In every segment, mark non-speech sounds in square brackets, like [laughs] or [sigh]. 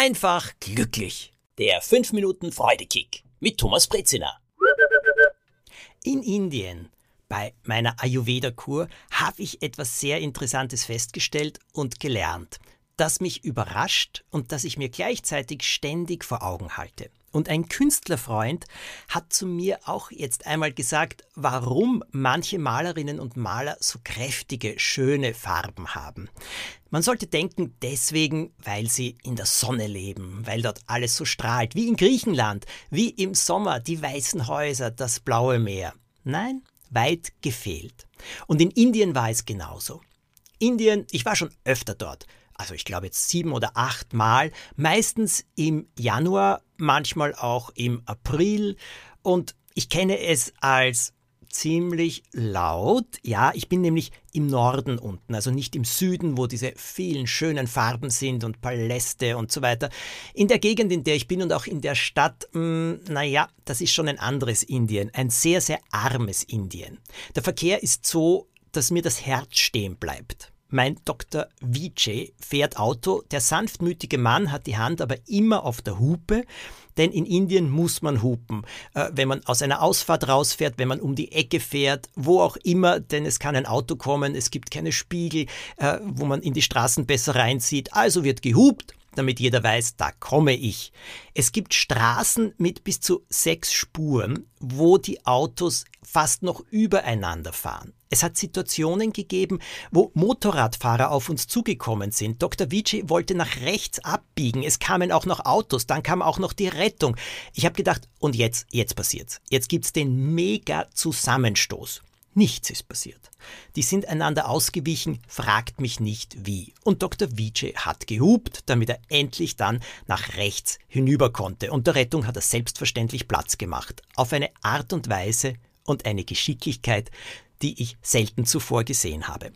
einfach glücklich. Der 5 Minuten Freudekick mit Thomas Brezina. In Indien bei meiner Ayurveda-Kur habe ich etwas sehr Interessantes festgestellt und gelernt, das mich überrascht und das ich mir gleichzeitig ständig vor Augen halte. Und ein Künstlerfreund hat zu mir auch jetzt einmal gesagt, warum manche Malerinnen und Maler so kräftige, schöne Farben haben. Man sollte denken, deswegen, weil sie in der Sonne leben, weil dort alles so strahlt, wie in Griechenland, wie im Sommer die weißen Häuser, das blaue Meer. Nein, weit gefehlt. Und in Indien war es genauso. Indien, ich war schon öfter dort, also ich glaube jetzt sieben oder acht Mal, meistens im Januar, manchmal auch im April. Und ich kenne es als ziemlich laut. Ja, ich bin nämlich im Norden unten, also nicht im Süden, wo diese vielen schönen Farben sind und Paläste und so weiter. In der Gegend, in der ich bin und auch in der Stadt, hm, naja, das ist schon ein anderes Indien, ein sehr, sehr armes Indien. Der Verkehr ist so, dass mir das Herz stehen bleibt. Mein Dr. Vijay fährt Auto. Der sanftmütige Mann hat die Hand aber immer auf der Hupe, denn in Indien muss man hupen. Äh, wenn man aus einer Ausfahrt rausfährt, wenn man um die Ecke fährt, wo auch immer, denn es kann ein Auto kommen, es gibt keine Spiegel, äh, wo man in die Straßen besser reinzieht. Also wird gehupt damit jeder weiß, da komme ich. Es gibt Straßen mit bis zu sechs Spuren, wo die Autos fast noch übereinander fahren. Es hat Situationen gegeben, wo Motorradfahrer auf uns zugekommen sind. Dr. Vici wollte nach rechts abbiegen. Es kamen auch noch Autos, dann kam auch noch die Rettung. Ich habe gedacht, und jetzt, jetzt passiert's. Jetzt gibt's den mega Zusammenstoß. Nichts ist passiert. Die sind einander ausgewichen, fragt mich nicht wie. Und Dr. Vice hat gehupt, damit er endlich dann nach rechts hinüber konnte. Und der Rettung hat er selbstverständlich Platz gemacht. Auf eine Art und Weise und eine Geschicklichkeit, die ich selten zuvor gesehen habe.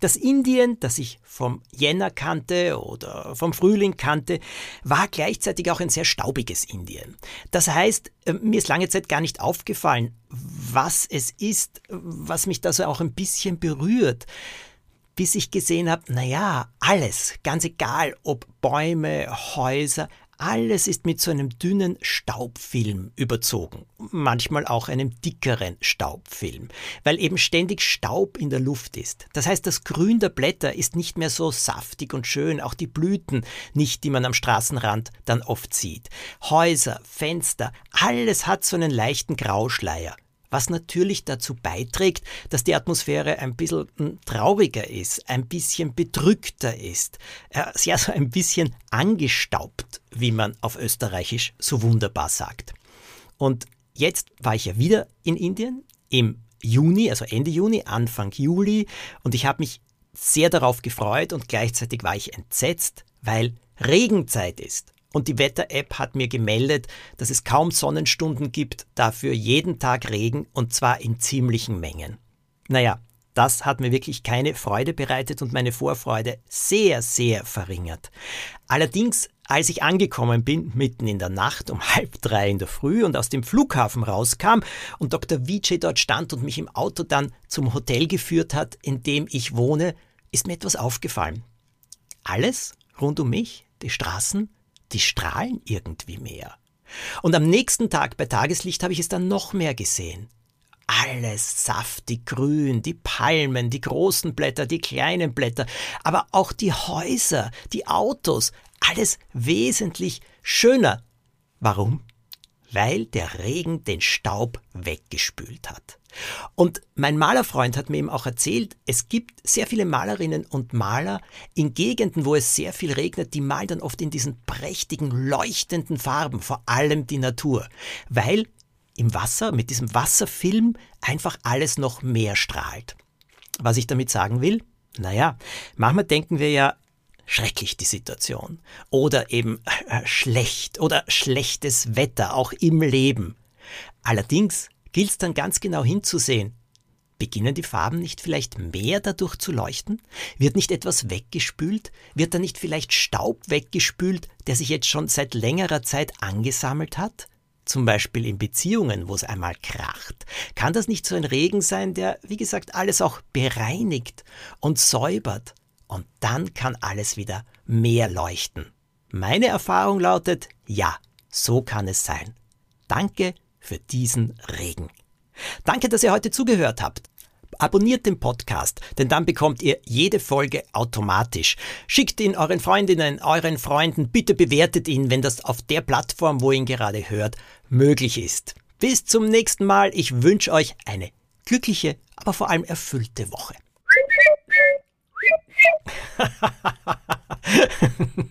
Das Indien, das ich vom Jänner kannte oder vom Frühling kannte, war gleichzeitig auch ein sehr staubiges Indien. Das heißt, äh, mir ist lange Zeit gar nicht aufgefallen, was es ist, was mich da so auch ein bisschen berührt bis ich gesehen habe, naja, alles, ganz egal, ob Bäume, Häuser, alles ist mit so einem dünnen Staubfilm überzogen, manchmal auch einem dickeren Staubfilm, weil eben ständig Staub in der Luft ist. Das heißt, das Grün der Blätter ist nicht mehr so saftig und schön, auch die Blüten nicht, die man am Straßenrand dann oft sieht. Häuser, Fenster, alles hat so einen leichten Grauschleier was natürlich dazu beiträgt, dass die Atmosphäre ein bisschen hm, trauriger ist, ein bisschen bedrückter ist, ja, so ein bisschen angestaubt, wie man auf Österreichisch so wunderbar sagt. Und jetzt war ich ja wieder in Indien im Juni, also Ende Juni, Anfang Juli, und ich habe mich sehr darauf gefreut und gleichzeitig war ich entsetzt, weil Regenzeit ist. Und die Wetter-App hat mir gemeldet, dass es kaum Sonnenstunden gibt, dafür jeden Tag Regen und zwar in ziemlichen Mengen. Naja, das hat mir wirklich keine Freude bereitet und meine Vorfreude sehr, sehr verringert. Allerdings, als ich angekommen bin, mitten in der Nacht um [laughs] halb drei in der Früh und aus dem Flughafen rauskam und Dr. Vijay dort stand und mich im Auto dann zum Hotel geführt hat, in dem ich wohne, ist mir etwas aufgefallen. Alles rund um mich, die Straßen, die strahlen irgendwie mehr. Und am nächsten Tag bei Tageslicht habe ich es dann noch mehr gesehen. Alles saftig grün, die Palmen, die großen Blätter, die kleinen Blätter, aber auch die Häuser, die Autos, alles wesentlich schöner. Warum? Weil der Regen den Staub weggespült hat. Und mein Malerfreund hat mir eben auch erzählt, es gibt sehr viele Malerinnen und Maler in Gegenden, wo es sehr viel regnet, die malen dann oft in diesen prächtigen, leuchtenden Farben, vor allem die Natur, weil im Wasser, mit diesem Wasserfilm einfach alles noch mehr strahlt. Was ich damit sagen will? Naja, manchmal denken wir ja, schrecklich die Situation. Oder eben äh, schlecht oder schlechtes Wetter, auch im Leben. Allerdings gilt es dann ganz genau hinzusehen. Beginnen die Farben nicht vielleicht mehr dadurch zu leuchten? Wird nicht etwas weggespült? Wird da nicht vielleicht Staub weggespült, der sich jetzt schon seit längerer Zeit angesammelt hat? Zum Beispiel in Beziehungen, wo es einmal kracht. Kann das nicht so ein Regen sein, der, wie gesagt, alles auch bereinigt und säubert? Und dann kann alles wieder mehr leuchten. Meine Erfahrung lautet, ja, so kann es sein. Danke für diesen Regen. Danke, dass ihr heute zugehört habt. Abonniert den Podcast, denn dann bekommt ihr jede Folge automatisch. Schickt ihn euren Freundinnen, euren Freunden, bitte bewertet ihn, wenn das auf der Plattform, wo ihr ihn gerade hört, möglich ist. Bis zum nächsten Mal. Ich wünsche euch eine glückliche, aber vor allem erfüllte Woche. [laughs]